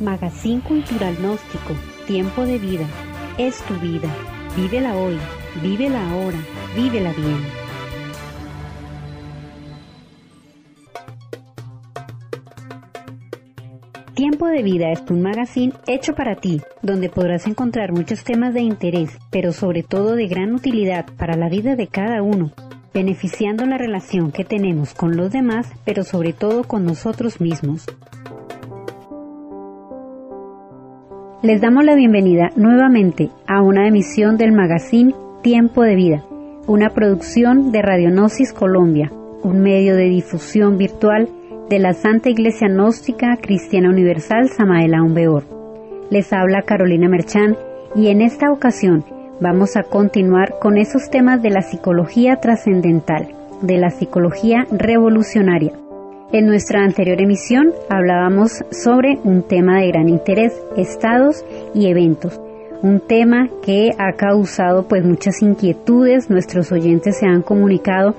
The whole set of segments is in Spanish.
Magazine Cultural Gnóstico, Tiempo de Vida, es tu vida. Vívela hoy, vívela ahora, vívela bien. Tiempo de Vida es un magazine hecho para ti, donde podrás encontrar muchos temas de interés, pero sobre todo de gran utilidad para la vida de cada uno, beneficiando la relación que tenemos con los demás, pero sobre todo con nosotros mismos. Les damos la bienvenida nuevamente a una emisión del magazine Tiempo de Vida, una producción de Radionosis Colombia, un medio de difusión virtual de la Santa Iglesia Gnóstica Cristiana Universal Samael Beor. Les habla Carolina Merchán y en esta ocasión vamos a continuar con esos temas de la psicología trascendental, de la psicología revolucionaria en nuestra anterior emisión hablábamos sobre un tema de gran interés, estados y eventos. Un tema que ha causado pues muchas inquietudes, nuestros oyentes se han comunicado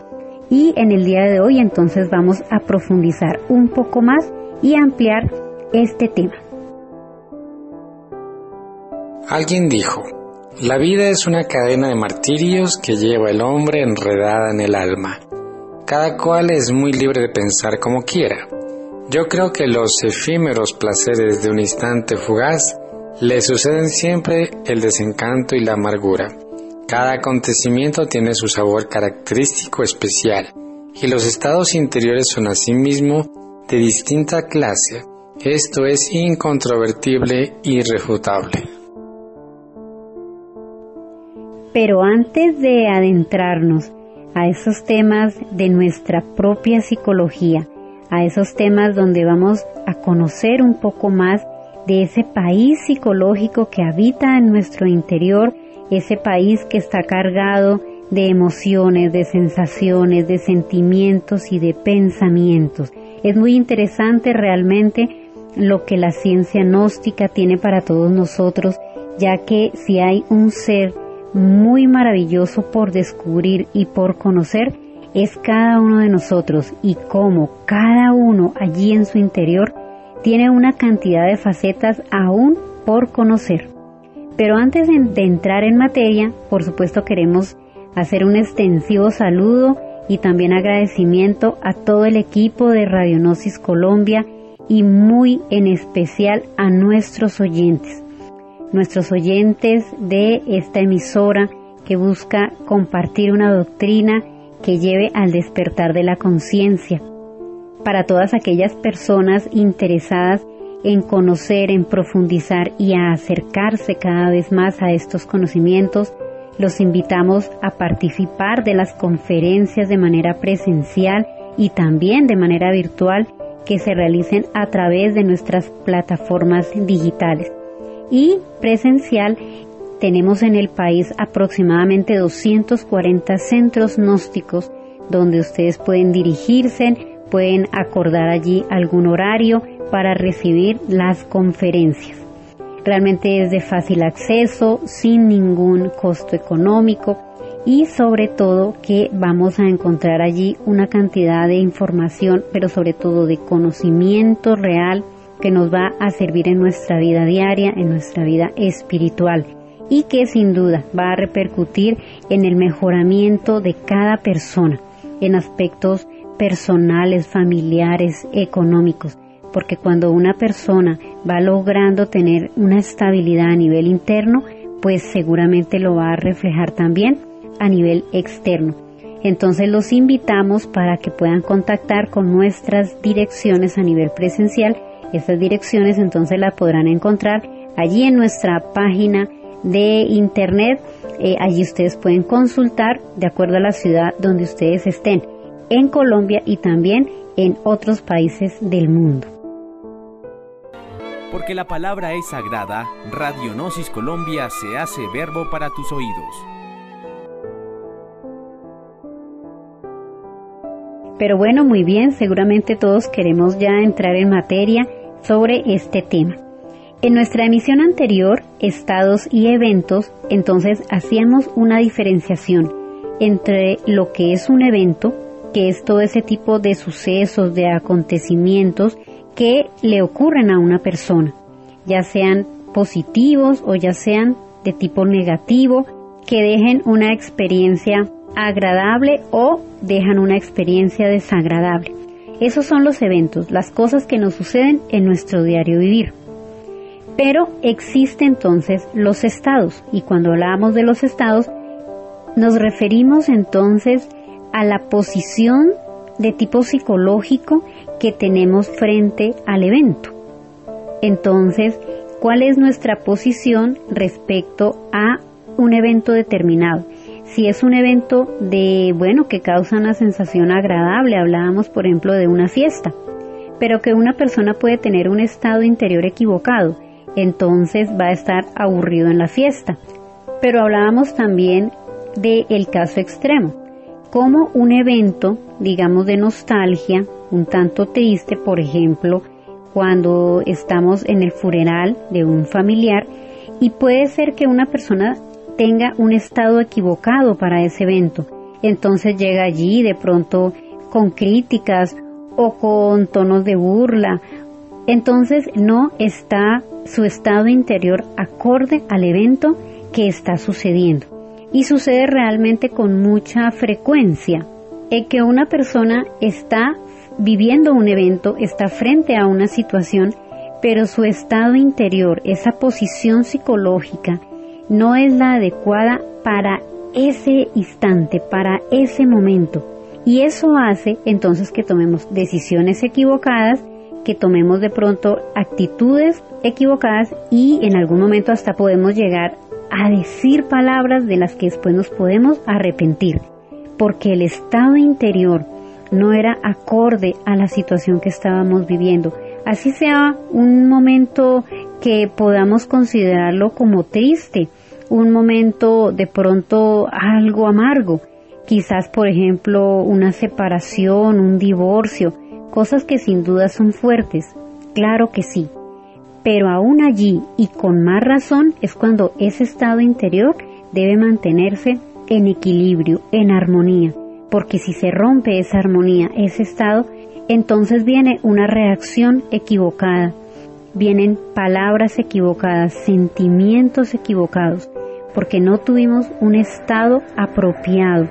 y en el día de hoy entonces vamos a profundizar un poco más y ampliar este tema. Alguien dijo, la vida es una cadena de martirios que lleva el hombre enredada en el alma cada cual es muy libre de pensar como quiera. Yo creo que los efímeros placeres de un instante fugaz le suceden siempre el desencanto y la amargura. Cada acontecimiento tiene su sabor característico especial y los estados interiores son asimismo de distinta clase. Esto es incontrovertible y irrefutable. Pero antes de adentrarnos a esos temas de nuestra propia psicología, a esos temas donde vamos a conocer un poco más de ese país psicológico que habita en nuestro interior, ese país que está cargado de emociones, de sensaciones, de sentimientos y de pensamientos. Es muy interesante realmente lo que la ciencia gnóstica tiene para todos nosotros, ya que si hay un ser muy maravilloso por descubrir y por conocer es cada uno de nosotros y cómo cada uno allí en su interior tiene una cantidad de facetas aún por conocer. Pero antes de, entrar en materia, por supuesto queremos hacer un extensivo saludo y también agradecimiento a todo el equipo de Radionosis Colombia y muy en especial a nuestros oyentes nuestros oyentes de esta emisora que busca compartir una doctrina que lleve al despertar de la conciencia. Para todas aquellas personas interesadas en conocer, en profundizar y a acercarse cada vez más a estos conocimientos, los invitamos a participar de las conferencias de manera presencial y también de manera virtual que se realicen a través de nuestras plataformas digitales. Y presencial tenemos en el país aproximadamente 240 centros gnósticos donde ustedes pueden dirigirse, pueden acordar allí algún horario para recibir las conferencias. Realmente es de fácil acceso, sin ningún costo económico y sobre todo que vamos a encontrar allí una cantidad de información, pero sobre todo de conocimiento real que nos va a servir en nuestra vida diaria, en nuestra vida espiritual y que sin duda va a repercutir en el mejoramiento de cada persona, en aspectos personales, familiares, económicos, porque cuando una persona va logrando tener una estabilidad a nivel interno, pues seguramente lo va a reflejar también a nivel externo. Entonces los invitamos para que puedan contactar con nuestras direcciones a nivel presencial estas direcciones entonces las podrán encontrar allí en nuestra página de internet. Eh, allí ustedes pueden consultar de acuerdo a la ciudad donde ustedes estén, en Colombia y también en otros países del mundo. Porque la palabra es sagrada, Radionosis Colombia se hace verbo para tus oídos. Pero bueno, muy bien, seguramente todos queremos ya entrar en materia sobre este tema. En nuestra emisión anterior, estados y eventos, entonces hacíamos una diferenciación entre lo que es un evento, que es todo ese tipo de sucesos, de acontecimientos que le ocurren a una persona, ya sean positivos o ya sean de tipo negativo, que dejen una experiencia agradable o dejan una experiencia desagradable. Esos son los eventos, las cosas que nos suceden en nuestro diario vivir. Pero existen entonces los estados y cuando hablamos de los estados nos referimos entonces a la posición de tipo psicológico que tenemos frente al evento. Entonces, ¿cuál es nuestra posición respecto a un evento determinado? Si es un evento de, bueno, que causa una sensación agradable, hablábamos por ejemplo de una fiesta, pero que una persona puede tener un estado interior equivocado, entonces va a estar aburrido en la fiesta. Pero hablábamos también del el caso extremo, como un evento, digamos, de nostalgia, un tanto triste, por ejemplo, cuando estamos en el funeral de un familiar, y puede ser que una persona tenga un estado equivocado para ese evento. Entonces llega allí de pronto con críticas o con tonos de burla. Entonces no está su estado interior acorde al evento que está sucediendo. Y sucede realmente con mucha frecuencia. En que una persona está viviendo un evento, está frente a una situación, pero su estado interior, esa posición psicológica, no es la adecuada para ese instante, para ese momento. Y eso hace entonces que tomemos decisiones equivocadas que tomemos de pronto actitudes equivocadas y en algún momento hasta podemos llegar a decir palabras de las que después nos podemos arrepentir, porque el estado interior no era acorde a la situación que estábamos viviendo. Así sea un momento que podamos considerarlo como triste, un momento de pronto algo amargo, quizás por ejemplo una separación, un divorcio, cosas que sin duda son fuertes, claro que sí, pero aún allí y con más razón es cuando ese estado interior debe mantenerse en equilibrio, en armonía, porque si se rompe esa armonía, ese estado, entonces viene una reacción equivocada, vienen palabras equivocadas, sentimientos equivocados, porque no tuvimos un estado apropiado.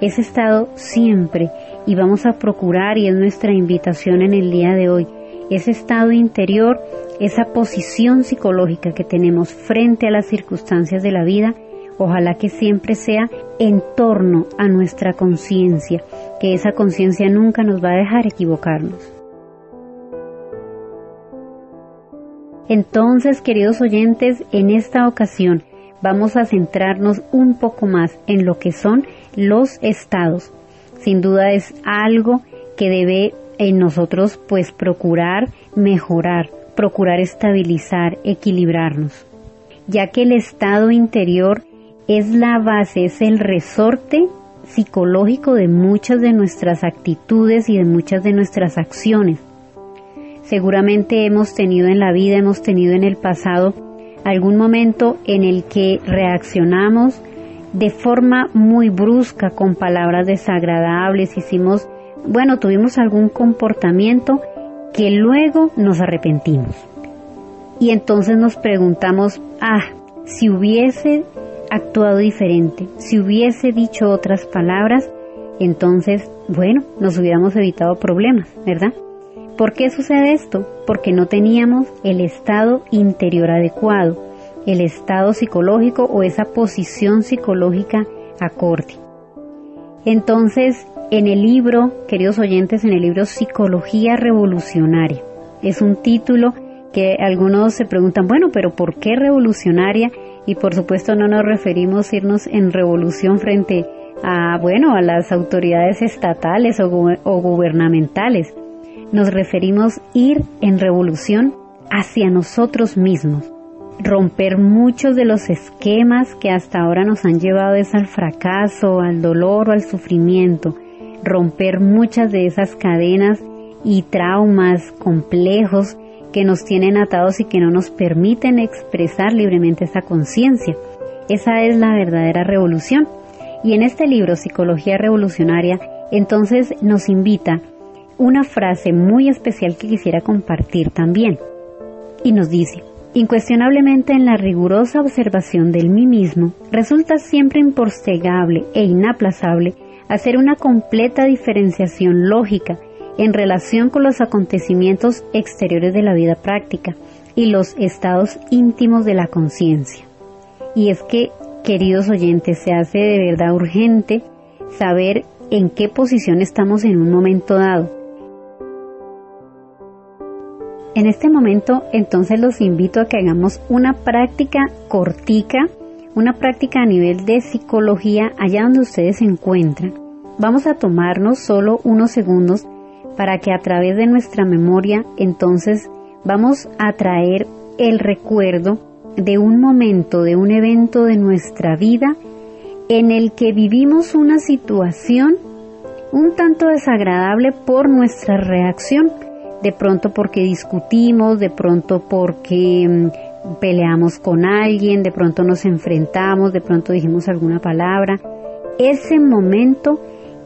Ese estado siempre y vamos a procurar, y es nuestra invitación en el día de hoy, ese estado interior, esa posición psicológica que tenemos frente a las circunstancias de la vida, ojalá que siempre sea en torno a nuestra conciencia, que esa conciencia nunca nos va a dejar equivocarnos. Entonces, queridos oyentes, en esta ocasión vamos a centrarnos un poco más en lo que son los estados, sin duda es algo que debe en nosotros pues procurar mejorar, procurar estabilizar, equilibrarnos, ya que el estado interior es la base, es el resorte psicológico de muchas de nuestras actitudes y de muchas de nuestras acciones. Seguramente hemos tenido en la vida, hemos tenido en el pasado algún momento en el que reaccionamos de forma muy brusca con palabras desagradables, hicimos, bueno, tuvimos algún comportamiento que luego nos arrepentimos. Y entonces nos preguntamos, ah, si hubiese actuado diferente, si hubiese dicho otras palabras, entonces, bueno, nos hubiéramos evitado problemas, ¿verdad? ¿Por qué sucede esto? Porque no teníamos el estado interior adecuado el estado psicológico o esa posición psicológica acorde. Entonces, en el libro, queridos oyentes, en el libro Psicología Revolucionaria, es un título que algunos se preguntan, bueno, pero ¿por qué revolucionaria? Y por supuesto no nos referimos a irnos en revolución frente a, bueno, a las autoridades estatales o, o gubernamentales. Nos referimos ir en revolución hacia nosotros mismos, romper muchos de los esquemas que hasta ahora nos han llevado es al fracaso, al dolor o al sufrimiento, romper muchas de esas cadenas y traumas complejos que nos tienen atados y que no nos permiten expresar libremente esa conciencia. Esa es la verdadera revolución. Y en este libro, Psicología Revolucionaria, entonces nos invita una frase muy especial que quisiera compartir también. Y nos dice, Incuestionablemente en la rigurosa observación del mí mismo, resulta siempre impostegable e inaplazable hacer una completa diferenciación lógica en relación con los acontecimientos exteriores de la vida práctica y los estados íntimos de la conciencia. Y es que, queridos oyentes, se hace de verdad urgente saber en qué posición estamos en un momento dado. En este momento, entonces los invito a que hagamos una práctica cortica, una práctica a nivel de psicología allá donde ustedes se encuentran. Vamos a tomarnos solo unos segundos para que a través de nuestra memoria entonces vamos a traer el recuerdo de un momento, de un evento de nuestra vida en el que vivimos una situación un tanto desagradable por nuestra reacción, de pronto porque discutimos, de pronto porque mm, peleamos con alguien, de pronto nos enfrentamos, de pronto dijimos alguna palabra, ese momento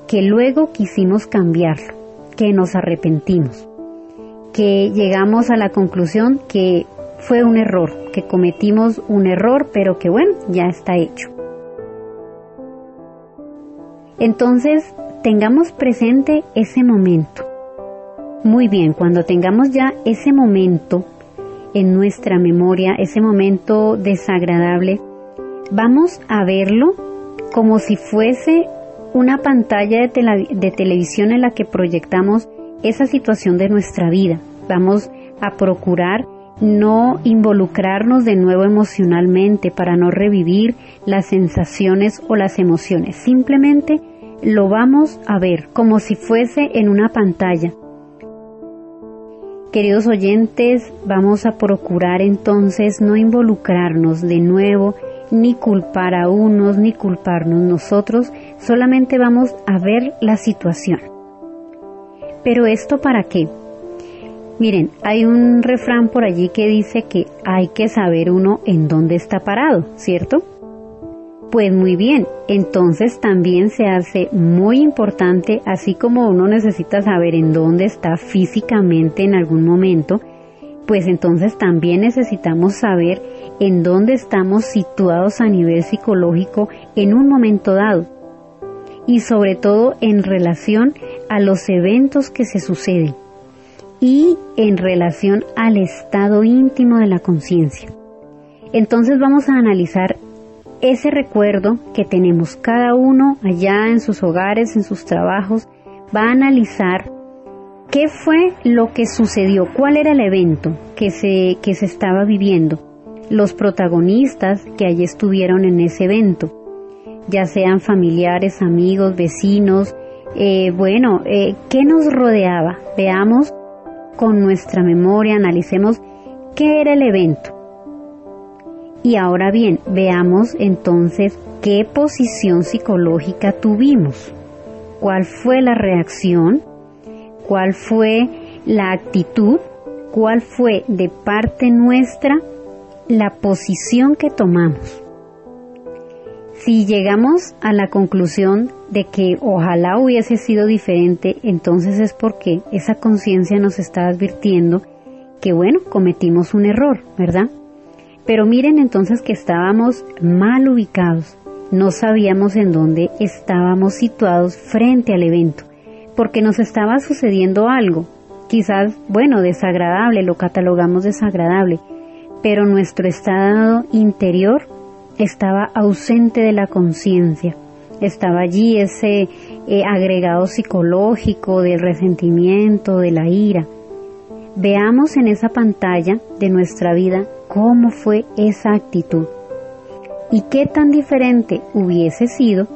que luego quisimos cambiarlo que nos arrepentimos, que llegamos a la conclusión que fue un error, que cometimos un error, pero que bueno, ya está hecho. Entonces, tengamos presente ese momento. Muy bien, cuando tengamos ya ese momento en nuestra memoria, ese momento desagradable, vamos a verlo como si fuese una pantalla de, televisión en la que proyectamos esa situación de nuestra vida. Vamos a procurar no involucrarnos de nuevo emocionalmente para no revivir las sensaciones o las emociones. Simplemente lo vamos a ver como si fuese en una pantalla. Queridos oyentes, vamos a procurar entonces no involucrarnos de nuevo ni culpar a unos ni culparnos nosotros, solamente vamos a ver la situación. Pero esto para qué? Miren, hay un refrán por allí que dice que hay que saber uno en dónde está parado, ¿cierto? Pues muy bien, entonces también se hace muy importante, así como uno necesita saber en dónde está físicamente en algún momento, pues entonces también necesitamos saber en dónde estamos situados a nivel psicológico en un momento dado. Y sobre todo en relación a los eventos que se suceden. Y en relación al estado íntimo de la conciencia. Entonces vamos a analizar ese recuerdo que tenemos cada uno allá en sus hogares, en sus trabajos, va a analizar qué fue lo que sucedió, cuál era el evento que se, que se estaba viviendo, los protagonistas que allí estuvieron en ese evento, ya sean familiares, amigos, vecinos, eh, bueno, eh, ¿qué nos rodeaba? Veamos con nuestra memoria, analicemos qué era el evento. Y ahora bien, veamos entonces qué posición psicológica tuvimos, cuál fue la reacción, cuál fue la actitud, cuál fue de parte nuestra la posición que tomamos. Si llegamos a la conclusión de que ojalá hubiese sido diferente, entonces es porque esa conciencia nos está advirtiendo que bueno, cometimos un error, ¿verdad? Pero miren entonces que estábamos mal ubicados, no sabíamos en dónde estábamos situados frente al evento, porque nos estaba sucediendo algo, quizás, bueno, desagradable, lo catalogamos desagradable, pero nuestro estado interior estaba ausente de la conciencia. Estaba allí ese eh, agregado psicológico del resentimiento, de la ira. Veamos en esa pantalla de nuestra vida cómo fue esa actitud y qué tan diferente hubiese sido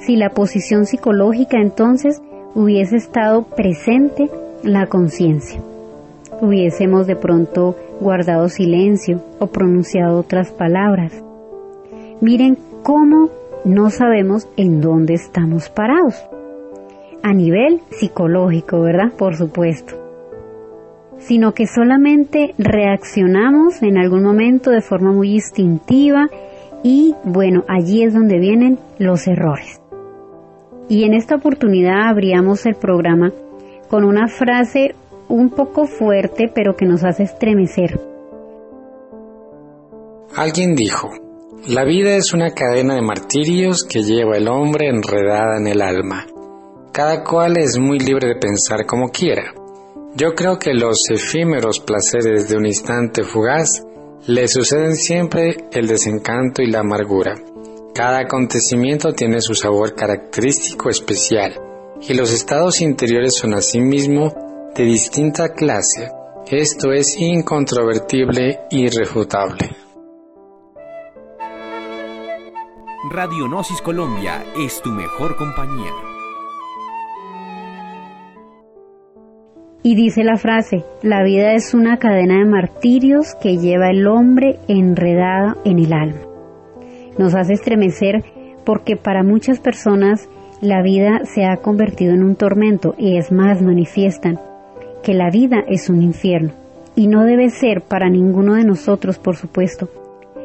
si la posición psicológica entonces hubiese estado presente la conciencia. Hubiésemos de pronto guardado silencio o pronunciado otras palabras. Miren cómo no sabemos en dónde estamos parados. A nivel psicológico, ¿verdad? Por supuesto. Sino que solamente reaccionamos en algún momento de forma muy instintiva y bueno, allí es donde vienen los errores. Y en esta oportunidad abríamos el programa con una frase un poco fuerte pero que nos hace estremecer. Alguien dijo, la vida es una cadena de martirios que lleva el hombre enredada en el alma. Cada cual es muy libre de pensar como quiera. Yo creo que los efímeros placeres de un instante fugaz le suceden siempre el desencanto y la amargura. Cada acontecimiento tiene su sabor característico especial y los estados interiores son asimismo de distinta clase. Esto es incontrovertible y irrefutable. Radionosis Colombia es tu mejor compañía. Y dice la frase, la vida es una cadena de martirios que lleva el hombre enredado en el alma. Nos hace estremecer porque para muchas personas la vida se ha convertido en un tormento y es más manifiestan que la vida es un infierno. Y no debe ser para ninguno de nosotros, por supuesto,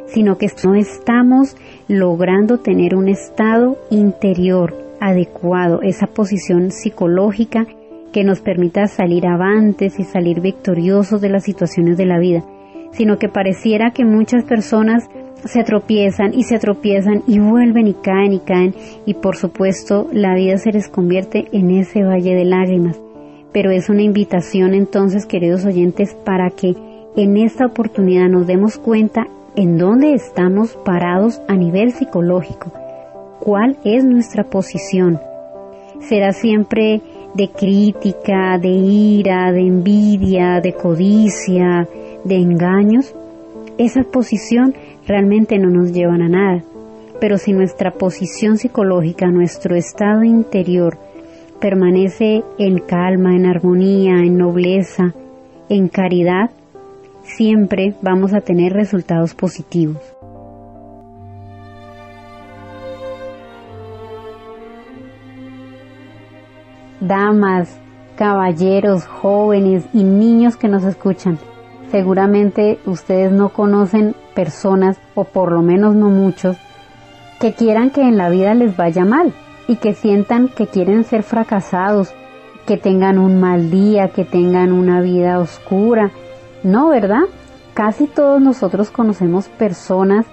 sino que no estamos logrando tener un estado interior adecuado, esa posición psicológica que nos permita salir avantes y salir victoriosos de las situaciones de la vida, sino que pareciera que muchas personas se tropiezan y se tropiezan y vuelven y caen y caen y por supuesto la vida se les convierte en ese valle de lágrimas. Pero es una invitación entonces, queridos oyentes, para que en esta oportunidad nos demos cuenta en dónde estamos parados a nivel psicológico, cuál es nuestra posición. ¿Será siempre de crítica, de ira, de envidia, de codicia, de engaños, esa posición realmente no nos llevan a nada. Pero si nuestra posición psicológica, nuestro estado interior, permanece en calma, en armonía, en nobleza, en caridad, siempre vamos a tener resultados positivos. Damas, caballeros, jóvenes y niños que nos escuchan. Seguramente ustedes no conocen personas, o por lo menos no muchos, que quieran que en la vida les vaya mal y que sientan que quieren ser fracasados, que tengan un mal día, que tengan una vida oscura. No, ¿verdad? Casi todos nosotros conocemos personas,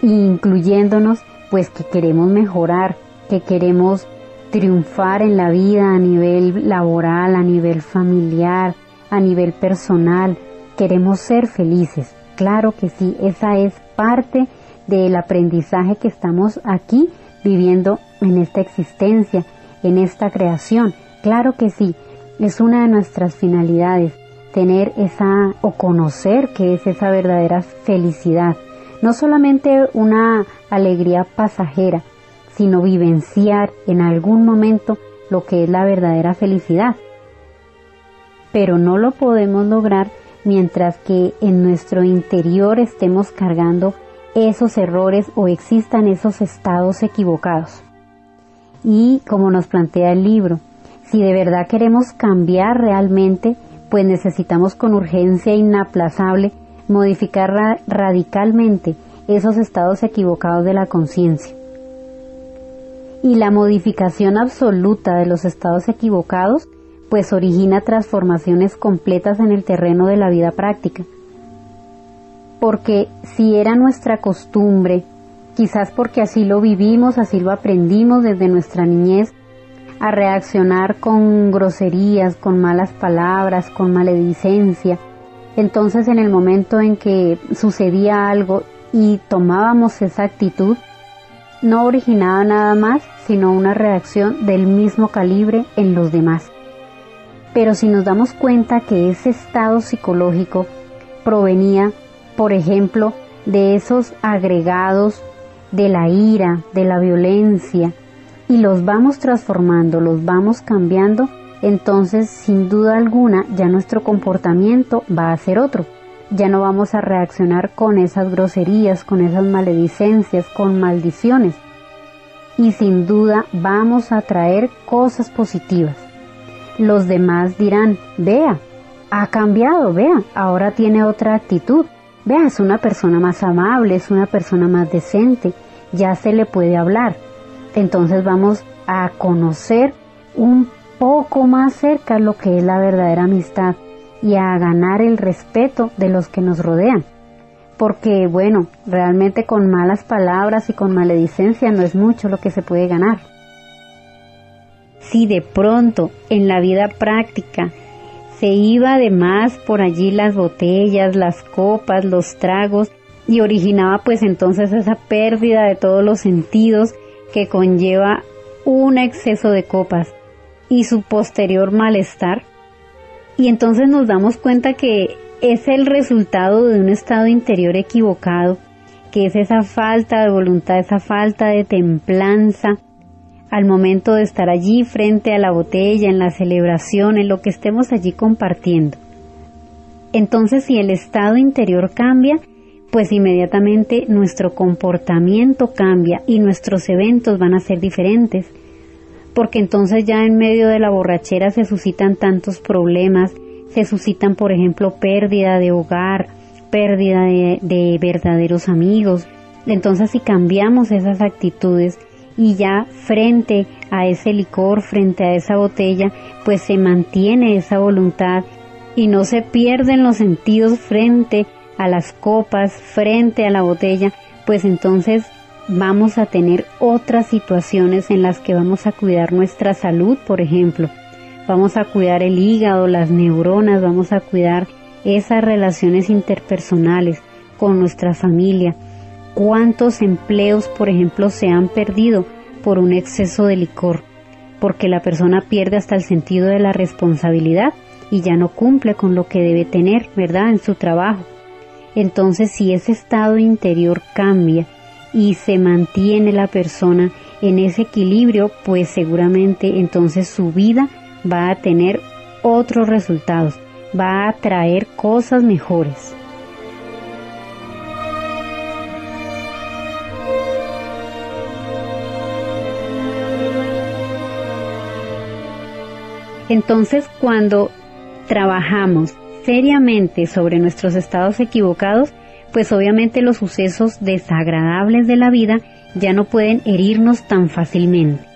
incluyéndonos, pues que queremos mejorar, que queremos triunfar en la vida a nivel laboral, a nivel familiar, a nivel personal. Queremos ser felices. Claro que sí, esa es parte del aprendizaje que estamos aquí viviendo en esta existencia, en esta creación. Claro que sí, es una de nuestras finalidades, tener esa o conocer que es esa verdadera felicidad. No solamente una alegría pasajera, sino vivenciar en algún momento lo que es la verdadera felicidad. Pero no lo podemos lograr mientras que en nuestro interior estemos cargando esos errores o existan esos estados equivocados. Y como nos plantea el libro, si de verdad queremos cambiar realmente, pues necesitamos con urgencia inaplazable modificar radicalmente esos estados equivocados de la conciencia y la modificación absoluta de los estados equivocados pues origina transformaciones completas en el terreno de la vida práctica. Porque si era nuestra costumbre, quizás porque así lo vivimos, así lo aprendimos desde nuestra niñez, a reaccionar con groserías, con malas palabras, con maledicencia, entonces en el momento en que sucedía algo y tomábamos esa actitud, no originaba nada más sino una reacción del mismo calibre en los demás. Pero si nos damos cuenta que ese estado psicológico provenía, por ejemplo, de esos agregados de la ira, de la violencia, y los vamos transformando, los vamos cambiando, entonces sin duda alguna ya nuestro comportamiento va a ser otro. Ya no vamos a reaccionar con esas groserías, con esas maledicencias, con maldiciones. Y sin duda vamos a traer cosas positivas. Los demás dirán, vea, ha cambiado, vea, ahora tiene otra actitud. Vea, es una persona más amable, es una persona más decente, ya se le puede hablar. Entonces vamos a conocer un poco más cerca lo que es la verdadera amistad y a ganar el respeto de los que nos rodean. Porque, bueno, realmente con malas palabras y con maledicencia no es mucho lo que se puede ganar. Si de pronto en la vida práctica se iba de más por allí las botellas, las copas, los tragos y originaba pues entonces esa pérdida de todos los sentidos que conlleva un exceso de copas y su posterior malestar. Y entonces nos damos cuenta que es el resultado de un estado interior equivocado, que es esa falta de voluntad, esa falta de templanza al momento de estar allí frente a la botella, en la celebración, en lo que estemos allí compartiendo. Entonces, si el estado interior cambia, pues inmediatamente nuestro comportamiento cambia y nuestros eventos van a ser diferentes porque entonces ya en medio de la borrachera se suscitan tantos problemas, se suscitan por ejemplo pérdida de hogar, pérdida de, verdaderos amigos. Entonces si cambiamos esas actitudes y ya frente a ese licor, frente a esa botella, pues se mantiene esa voluntad y no se pierden los sentidos frente a las copas, frente a la botella, pues entonces vamos a tener otras situaciones en las que vamos a cuidar nuestra salud, por ejemplo. Vamos a cuidar el hígado, las neuronas, vamos a cuidar esas relaciones interpersonales con nuestra familia. ¿Cuántos empleos, por ejemplo, se han perdido por un exceso de licor? Porque la persona pierde hasta el sentido de la responsabilidad y ya no cumple con lo que debe tener, ¿verdad?, en su trabajo. Entonces, si ese estado interior cambia, y se mantiene la persona en ese equilibrio, pues seguramente entonces su vida va a tener otros resultados, va a traer cosas mejores. Entonces, cuando trabajamos seriamente sobre nuestros estados equivocados, pues obviamente los sucesos desagradables de la vida ya no pueden herirnos tan fácilmente.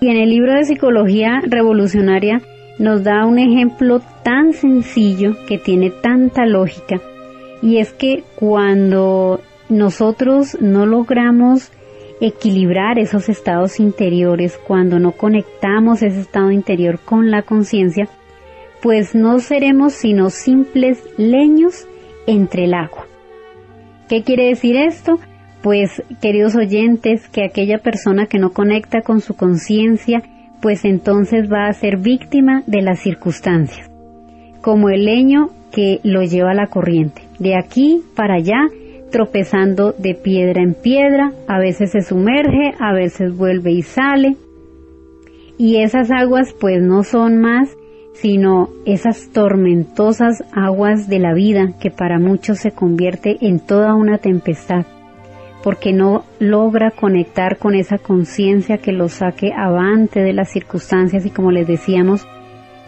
Y en el libro de Psicología Revolucionaria nos da un ejemplo tan sencillo que tiene tanta lógica y es que cuando nosotros no logramos equilibrar esos estados interiores, cuando no conectamos ese estado interior con la conciencia, pues no seremos sino simples leños entre el agua. ¿Qué quiere decir esto? Pues, queridos oyentes, que aquella persona que no conecta con su conciencia, pues entonces va a ser víctima de las circunstancias, como el leño que lo lleva a la corriente, de aquí para allá, tropezando de piedra en piedra, a veces se sumerge, a veces vuelve y sale, y esas aguas pues no son más sino esas tormentosas aguas de la vida que para muchos se convierte en toda una tempestad, porque no logra conectar con esa conciencia que lo saque avante de las circunstancias y como les decíamos,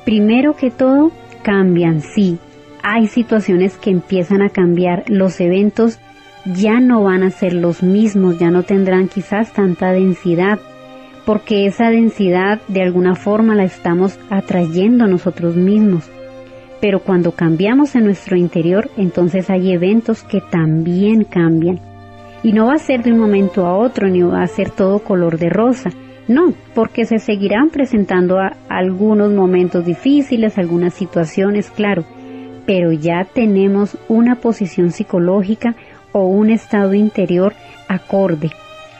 primero que todo cambian, sí, hay situaciones que empiezan a cambiar, los eventos ya no van a ser los mismos, ya no tendrán quizás tanta densidad, porque esa densidad de alguna forma la estamos atrayendo nosotros mismos. Pero cuando cambiamos en nuestro interior, entonces hay eventos que también cambian. Y no va a ser de un momento a otro, ni va a ser todo color de rosa. No, porque se seguirán presentando algunos momentos difíciles, algunas situaciones, claro, pero ya tenemos una posición psicológica o un estado interior acorde,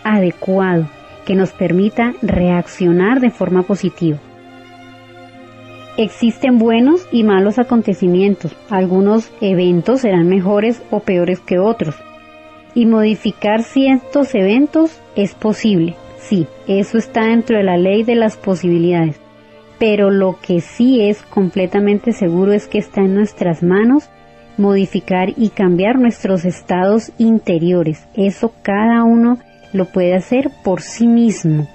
adecuado, que nos permita reaccionar de forma positiva. Existen buenos y malos acontecimientos. Algunos eventos serán mejores o peores que otros. Y modificar ciertos eventos es posible. Sí, eso está dentro de la ley de las posibilidades. Pero lo que sí es completamente seguro es que está en nuestras manos modificar y cambiar nuestros estados interiores. Eso cada uno lo puede hacer por sí mismo.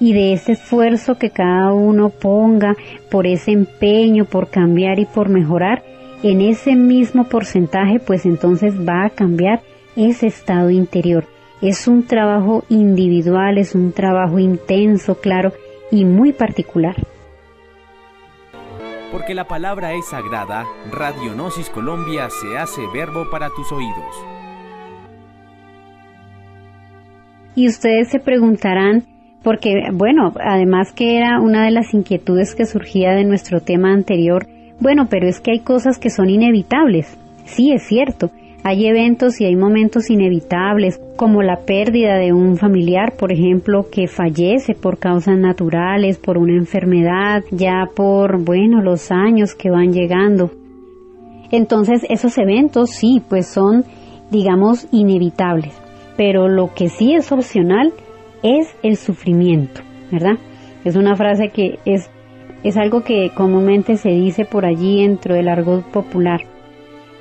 y de ese esfuerzo que cada uno ponga por ese empeño, por cambiar y por mejorar, en ese mismo porcentaje pues entonces va a cambiar ese estado interior. Es un trabajo individual, es un trabajo intenso, claro, y muy particular. Porque la palabra es sagrada, Radionosis Colombia se hace verbo para tus oídos. Y ustedes se preguntarán, porque bueno, además que era una de las inquietudes que surgía de nuestro tema anterior, bueno, pero es que hay cosas que son inevitables. Sí, es cierto. Hay eventos y hay momentos inevitables, como la pérdida de un familiar, por ejemplo, que fallece por causas naturales, por una enfermedad, ya por, bueno, los años que van llegando. Entonces, esos eventos sí, pues son, digamos, inevitables pero lo que sí es opcional es el sufrimiento, ¿verdad? Es una frase que es, es algo que comúnmente se dice por allí dentro del argot popular.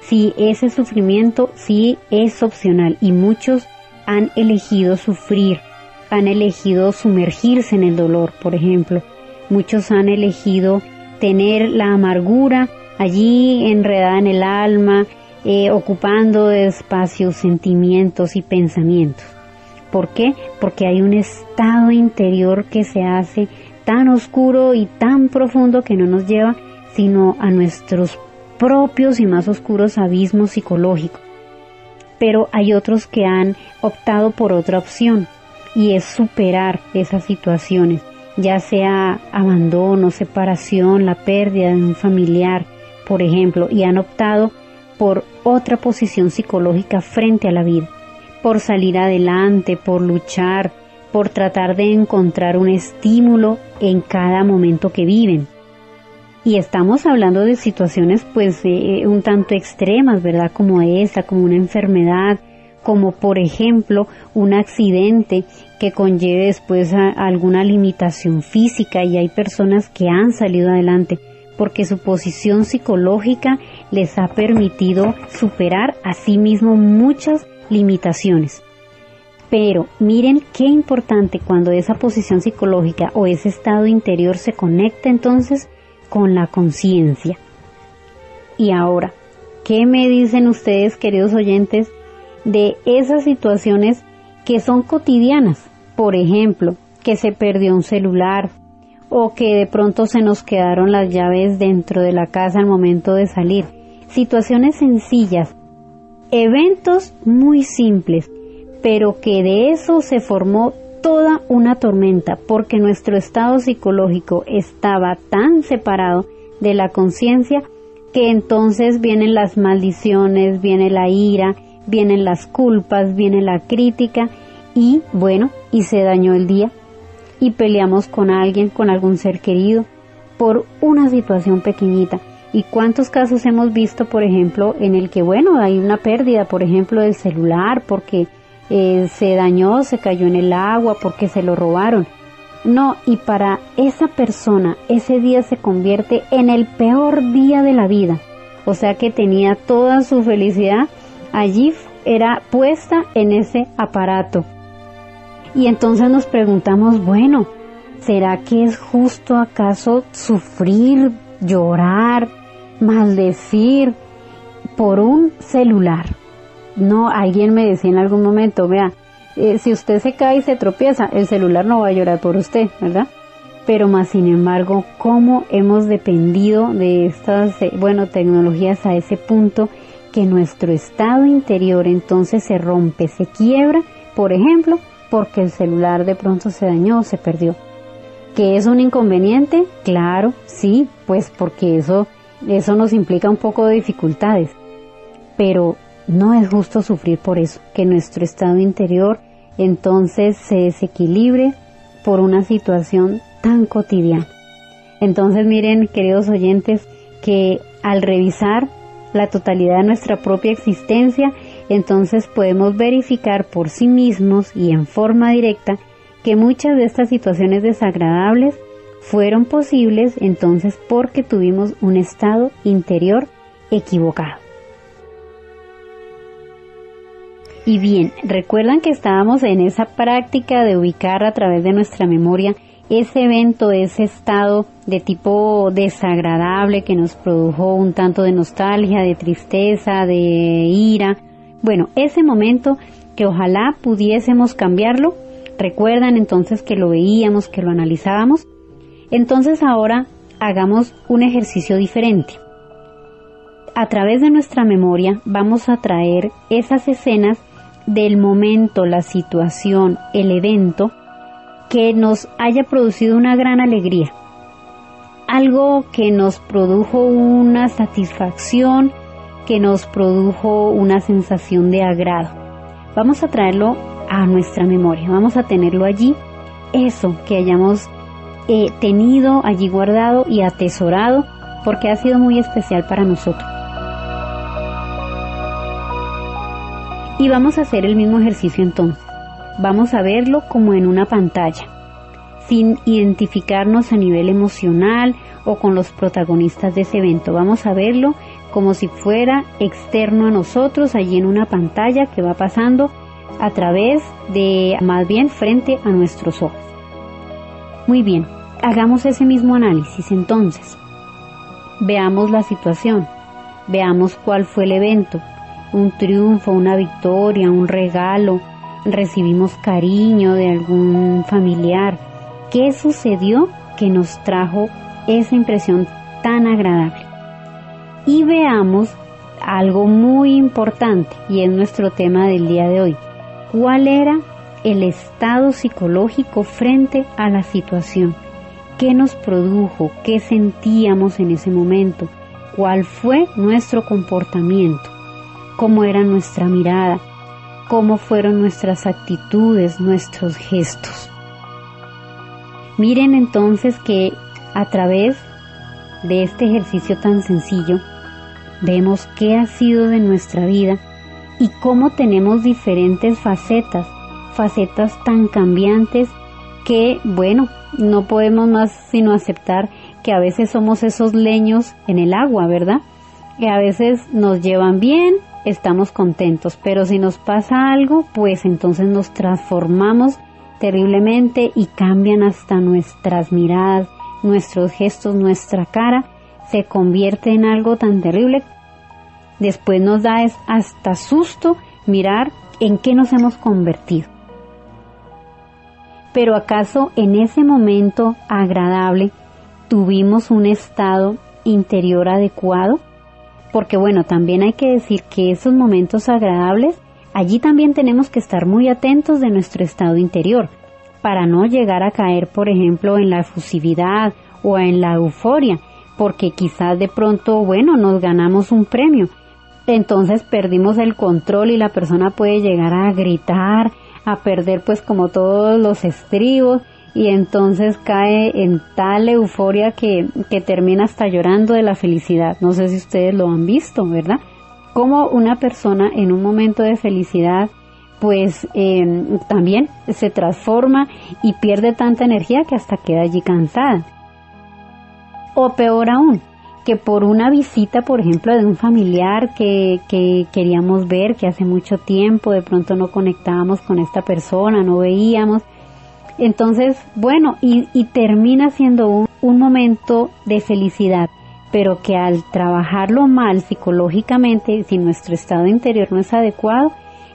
Sí, ese sufrimiento sí es opcional y muchos han elegido sufrir, han elegido sumergirse en el dolor, por ejemplo. Muchos han elegido tener la amargura allí enredada en el alma, eh, ocupando espacios, sentimientos y pensamientos. ¿Por qué? Porque hay un estado interior que se hace tan oscuro y tan profundo que no nos lleva sino a nuestros propios y más oscuros abismos psicológicos. Pero hay otros que han optado por otra opción y es superar esas situaciones, ya sea abandono, separación, la pérdida de un familiar, por ejemplo, y han optado por otra posición psicológica frente a la vida, por salir adelante, por luchar, por tratar de encontrar un estímulo en cada momento que viven. Y estamos hablando de situaciones pues eh, un tanto extremas, ¿verdad? Como esta, como una enfermedad, como por ejemplo un accidente que conlleve después a alguna limitación física y hay personas que han salido adelante porque su posición psicológica les ha permitido superar a sí mismo muchas limitaciones. Pero miren qué importante cuando esa posición psicológica o ese estado interior se conecta entonces con la conciencia. Y ahora, ¿qué me dicen ustedes, queridos oyentes, de esas situaciones que son cotidianas? Por ejemplo, que se perdió un celular, o que de pronto se nos quedaron las llaves dentro de la casa al momento de salir. Situaciones sencillas, eventos muy simples, pero que de eso se formó toda una tormenta porque nuestro estado psicológico estaba tan separado de la conciencia que entonces vienen las maldiciones, viene la ira, vienen las culpas, viene la crítica y bueno, y se dañó el día y peleamos con alguien, con algún ser querido, por una situación pequeñita. ¿Y cuántos casos hemos visto, por ejemplo, en el que, bueno, hay una pérdida, por ejemplo, del celular porque eh, se dañó, se cayó en el agua, porque se lo robaron? No, y para esa persona ese día se convierte en el peor día de la vida. O sea que tenía toda su felicidad allí era puesta en ese aparato. Y entonces nos preguntamos, bueno, ¿será que es justo acaso sufrir, llorar, maldecir por un celular? No, alguien me decía en algún momento, vea, eh, si usted se cae y se tropieza, el celular no va a llorar por usted, ¿verdad? Pero más sin embargo, ¿cómo hemos dependido de estas, eh, bueno, tecnologías a ese punto que nuestro estado interior entonces se rompe, se quiebra, por ejemplo, porque el celular de pronto se dañó o se perdió. ¿Que es un inconveniente? Claro, sí, pues porque eso, eso nos implica un poco de dificultades. Pero no es justo sufrir por eso, que nuestro estado interior entonces se desequilibre por una situación tan cotidiana. Entonces miren, queridos oyentes, que al revisar la totalidad de nuestra propia existencia, entonces podemos verificar por sí mismos y en forma directa que muchas de estas situaciones desagradables fueron posibles entonces porque tuvimos un estado interior equivocado. Y bien, recuerdan que estábamos en esa práctica de ubicar a través de nuestra memoria ese evento, ese estado de tipo desagradable que nos produjo un tanto de nostalgia, de tristeza, de ira. Bueno, ese momento que ojalá pudiésemos cambiarlo. Recuerdan entonces que lo veíamos, que lo analizábamos. Entonces ahora hagamos un ejercicio diferente. A través de nuestra memoria vamos a traer esas escenas del momento, la situación, el evento que nos haya producido una gran alegría, algo que nos produjo una satisfacción, que nos produjo una sensación de agrado. Vamos a traerlo a nuestra memoria, vamos a tenerlo allí, eso que hayamos eh, tenido allí guardado y atesorado, porque ha sido muy especial para nosotros. Y vamos a hacer el mismo ejercicio entonces vamos a verlo como en una pantalla, sin identificarnos a nivel emocional o con los protagonistas de ese evento. Vamos a verlo como si fuera externo a nosotros, allí en una pantalla que va pasando a través de, más bien, frente a nuestros ojos. Muy bien, hagamos ese mismo análisis entonces. Veamos la situación, veamos cuál fue el evento, un triunfo, una victoria, un regalo, recibimos cariño de algún familiar. ¿Qué sucedió que nos trajo esa impresión tan agradable? Y veamos algo muy importante y es nuestro tema del día de hoy. ¿Cuál era el estado psicológico frente a la situación? ¿Qué nos produjo? ¿Qué sentíamos en ese momento? ¿Cuál fue nuestro comportamiento? ¿Cómo era nuestra mirada? cómo fueron nuestras actitudes, nuestros gestos. Miren entonces que a través de este ejercicio tan sencillo, vemos qué ha sido de nuestra vida y cómo tenemos diferentes facetas, facetas tan cambiantes que, bueno, no podemos más sino aceptar que a veces somos esos leños en el agua, ¿verdad? Que a veces nos llevan bien, estamos contentos, pero si nos pasa algo, pues entonces nos transformamos terriblemente y cambian hasta nuestras miradas, nuestros gestos, nuestra cara, se convierte en algo tan terrible. Después nos da hasta susto mirar en qué nos hemos convertido. Pero acaso en ese momento agradable tuvimos un estado interior adecuado? Porque bueno, también hay que decir que esos momentos agradables, allí también tenemos que estar muy atentos de nuestro estado interior, para no llegar a caer, por ejemplo, en la efusividad o en la euforia, porque quizás de pronto, bueno, nos ganamos un premio, entonces perdimos el control y la persona puede llegar a gritar, a perder pues como todos los estribos y entonces cae en tal euforia que, termina hasta llorando de la felicidad. No sé si ustedes lo han visto, ¿verdad? Como una persona en un momento de felicidad pues em, también se transforma y pierde tanta energía que hasta queda allí cansada. O peor aún, que por una visita, por ejemplo, de un familiar que, que queríamos ver, que hace mucho tiempo de pronto no conectábamos con esta persona, no veíamos, entonces, bueno, y, termina siendo un, un momento de felicidad, pero que al trabajarlo mal psicológicamente, si nuestro estado interior no es adecuado,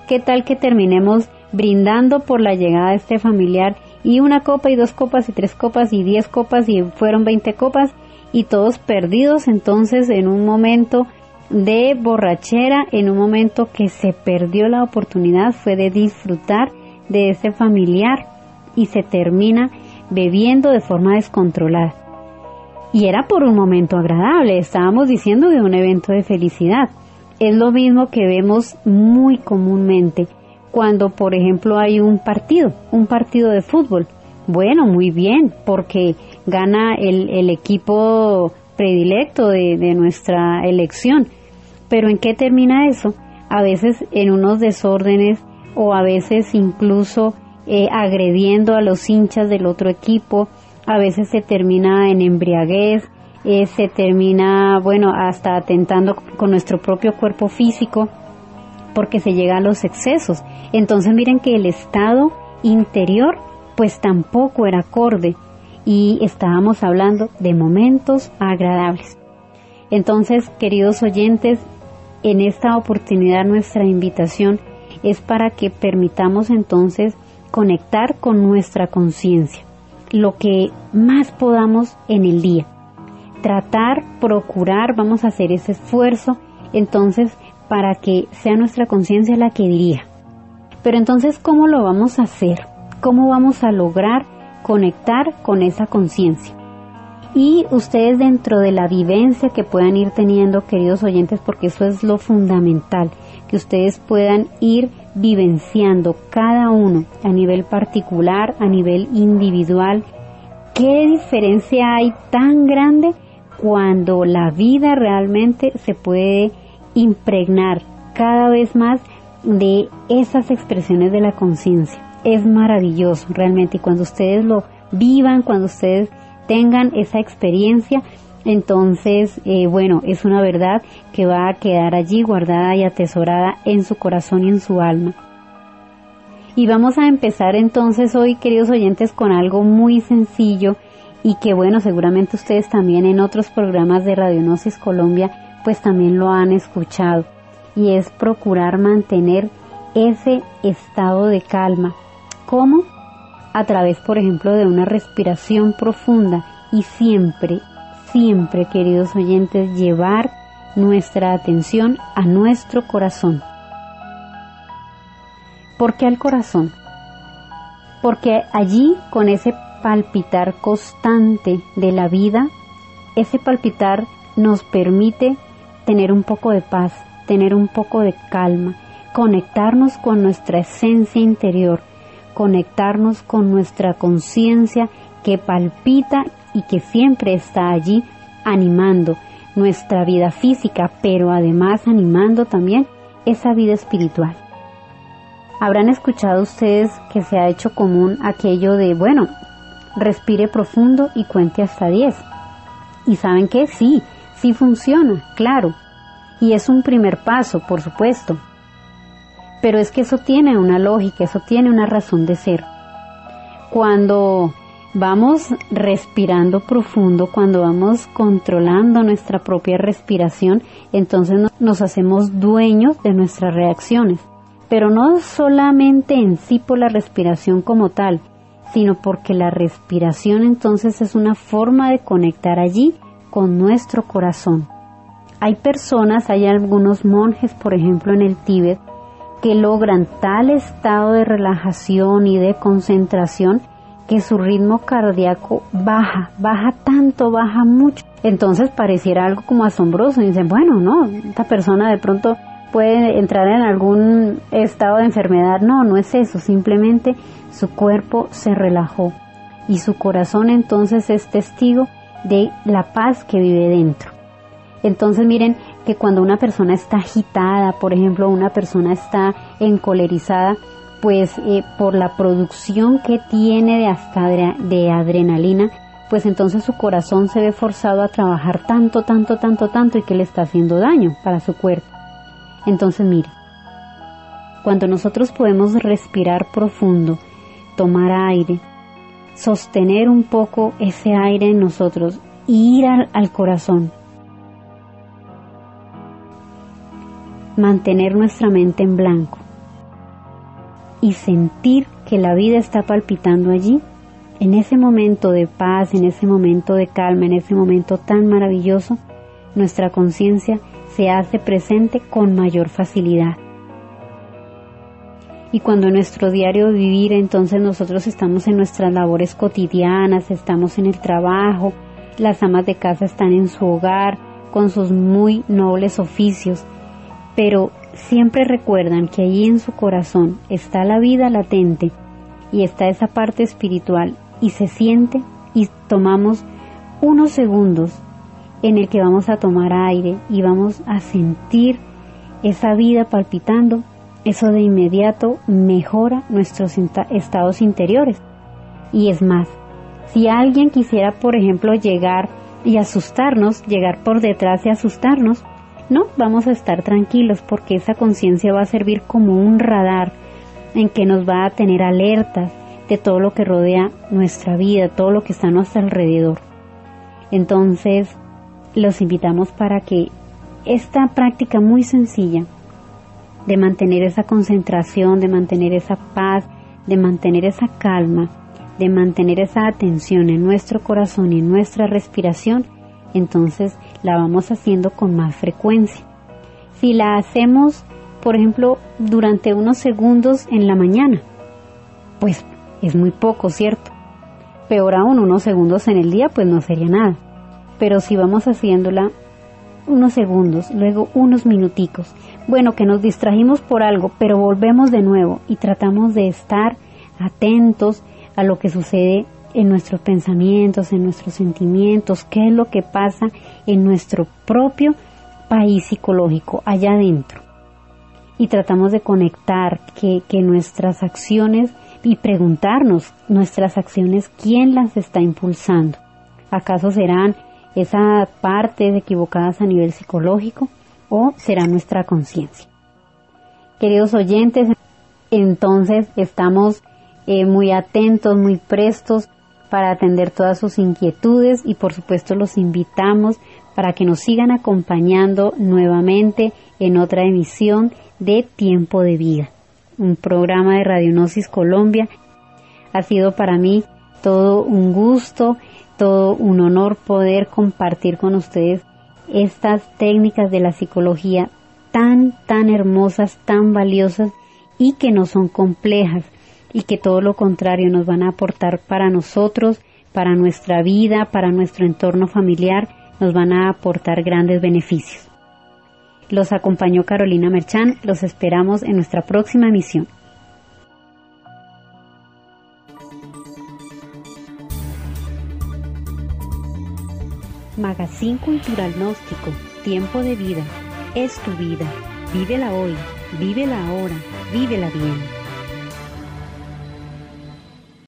¿qué tal que terminemos brindando por la llegada de este familiar y una copa y dos copas y tres copas y diez copas y fueron veinte copas y todos perdidos entonces en un momento de borrachera, en un momento que se perdió la oportunidad fue de disfrutar de ese familiar y se termina bebiendo de forma descontrolada. Y era por un momento agradable, estábamos diciendo de un evento de felicidad. Es lo mismo que vemos muy comúnmente cuando, por ejemplo, hay un partido, un partido de fútbol. Bueno, muy bien, porque gana el, equipo predilecto de, de nuestra elección. Pero ¿en qué termina eso? A veces en unos desórdenes o a veces incluso eh, agrediendo a los hinchas del otro equipo, a veces se termina en embriaguez, eh, se termina, bueno, hasta atentando con nuestro propio cuerpo físico, porque se llega a los excesos. Entonces miren que el estado interior pues tampoco era acorde. y estábamos hablando de momentos agradables. Entonces, queridos oyentes, en esta oportunidad nuestra invitación es para que permitamos entonces conectar con nuestra conciencia, lo que más podamos en el día. Tratar, procurar, vamos a hacer ese esfuerzo entonces para que sea nuestra conciencia la que dirija. Pero entonces, ¿cómo lo vamos a hacer? ¿Cómo vamos a lograr conectar con esa conciencia? Y ustedes dentro de la vivencia que puedan ir teniendo, queridos oyentes, porque eso es lo fundamental, que ustedes puedan ir vivenciando cada uno a nivel particular, a nivel individual, qué diferencia hay tan grande cuando la vida realmente se puede impregnar cada vez más de esas expresiones de la conciencia. Es maravilloso realmente y cuando ustedes lo vivan, cuando ustedes tengan esa experiencia, entonces, eh, bueno, es una verdad que va a quedar allí guardada y atesorada en su corazón y en su alma. Y vamos a empezar entonces hoy, queridos oyentes, con algo muy sencillo y que bueno, seguramente ustedes también en otros programas de Radionosis Colombia pues también lo han escuchado y es procurar mantener ese estado de calma. ¿Cómo? A través, por ejemplo, de una respiración profunda y siempre, siempre, queridos oyentes, llevar nuestra atención a nuestro corazón. ¿Por qué al corazón? Porque allí, con ese palpitar constante de la vida, ese palpitar nos permite tener un poco de paz, tener un poco de calma, conectarnos con nuestra esencia interior, conectarnos con nuestra conciencia que palpita y que siempre está allí animando nuestra vida física, pero además animando también esa vida espiritual. Habrán escuchado ustedes que se ha hecho común aquello de, bueno, respire profundo y cuente hasta 10. Y saben que sí, sí funciona, claro. Y es un primer paso, por supuesto. Pero es que eso tiene una lógica, eso tiene una razón de ser. Cuando vamos respirando profundo, cuando vamos controlando nuestra propia respiración, entonces nos hacemos dueños de nuestras reacciones. Pero no solamente en sí por la respiración como tal, sino porque la respiración entonces es una forma de conectar allí con nuestro corazón. Hay personas, hay algunos monjes, por ejemplo, en el Tíbet, que logran tal estado de relajación y de concentración que su ritmo cardíaco baja, baja tanto, baja mucho. Entonces pareciera algo como asombroso. Y dicen, bueno, no, esta persona de pronto puede entrar en algún estado de enfermedad. No, no es eso, simplemente su cuerpo se relajó y su corazón entonces es testigo de la paz que vive dentro. Entonces miren que cuando una persona está agitada, por ejemplo, una persona está encolerizada, pues eh, por la producción que tiene de, hasta de adrenalina, pues entonces su corazón se ve forzado a trabajar tanto, tanto, tanto, tanto y que le está haciendo daño para su cuerpo. Entonces mire, cuando nosotros podemos respirar profundo, tomar aire, sostener un poco ese aire en nosotros y ir al, corazón. Mantener nuestra mente en blanco y sentir que la vida está palpitando allí, en ese momento de paz, en ese momento de calma, en ese momento tan maravilloso, nuestra conciencia se hace presente con mayor facilidad. Y cuando nuestro diario vivir entonces nosotros estamos en nuestras labores cotidianas, estamos en el trabajo, las amas de casa están en su hogar con sus muy nobles oficios, pero siempre recuerdan que allí en su corazón está la vida latente y está esa parte espiritual y se siente y tomamos unos segundos en el que vamos a tomar aire y vamos a sentir esa vida palpitando eso de inmediato mejora nuestros estados interiores. Y es más, si alguien quisiera, por ejemplo, llegar y asustarnos, llegar por detrás y asustarnos, no, vamos a estar tranquilos porque esa conciencia va a servir como un radar en que nos va a tener alertas, de todo lo que rodea nuestra vida, todo lo que está a nuestro alrededor. Entonces, los invitamos para que esta práctica muy sencilla de mantener esa concentración, de mantener esa paz, de mantener esa calma, de mantener esa atención en nuestro corazón y en nuestra respiración, entonces la vamos haciendo con más frecuencia. Si la hacemos, por ejemplo, durante unos segundos en la mañana, pues es muy poco, ¿cierto? Peor aún, unos segundos en el día, pues no sería nada. Pero si vamos haciéndola unos segundos, luego unos minuticos, bueno, que nos distrajimos por algo, pero volvemos de nuevo y tratamos de estar atentos a lo que sucede en nuestros pensamientos, en nuestros sentimientos, qué es lo que pasa en nuestro propio país psicológico, allá adentro. Y tratamos de conectar que, que nuestras acciones y preguntarnos nuestras acciones, ¿quién las está impulsando? ¿Acaso serán esas partes equivocadas a nivel psicológico o será nuestra conciencia? Queridos oyentes, entonces estamos eh, muy atentos, muy prestos para atender todas sus inquietudes y por supuesto los invitamos para que nos sigan acompañando nuevamente en otra emisión de Tiempo de Vida, un programa de Radionosis Colombia. Ha sido para mí todo un gusto, todo un honor poder compartir con ustedes estas técnicas de la psicología tan, tan hermosas, tan valiosas y que no son complejas, y que todo lo contrario nos van a aportar para nosotros, para nuestra vida, para nuestro entorno familiar, nos van a aportar grandes beneficios. Los acompañó Carolina Merchán, los esperamos en nuestra próxima emisión. Magazine Cultural Gnóstico, Tiempo de Vida, es tu vida. Vívela hoy, vívela ahora, vívela bien.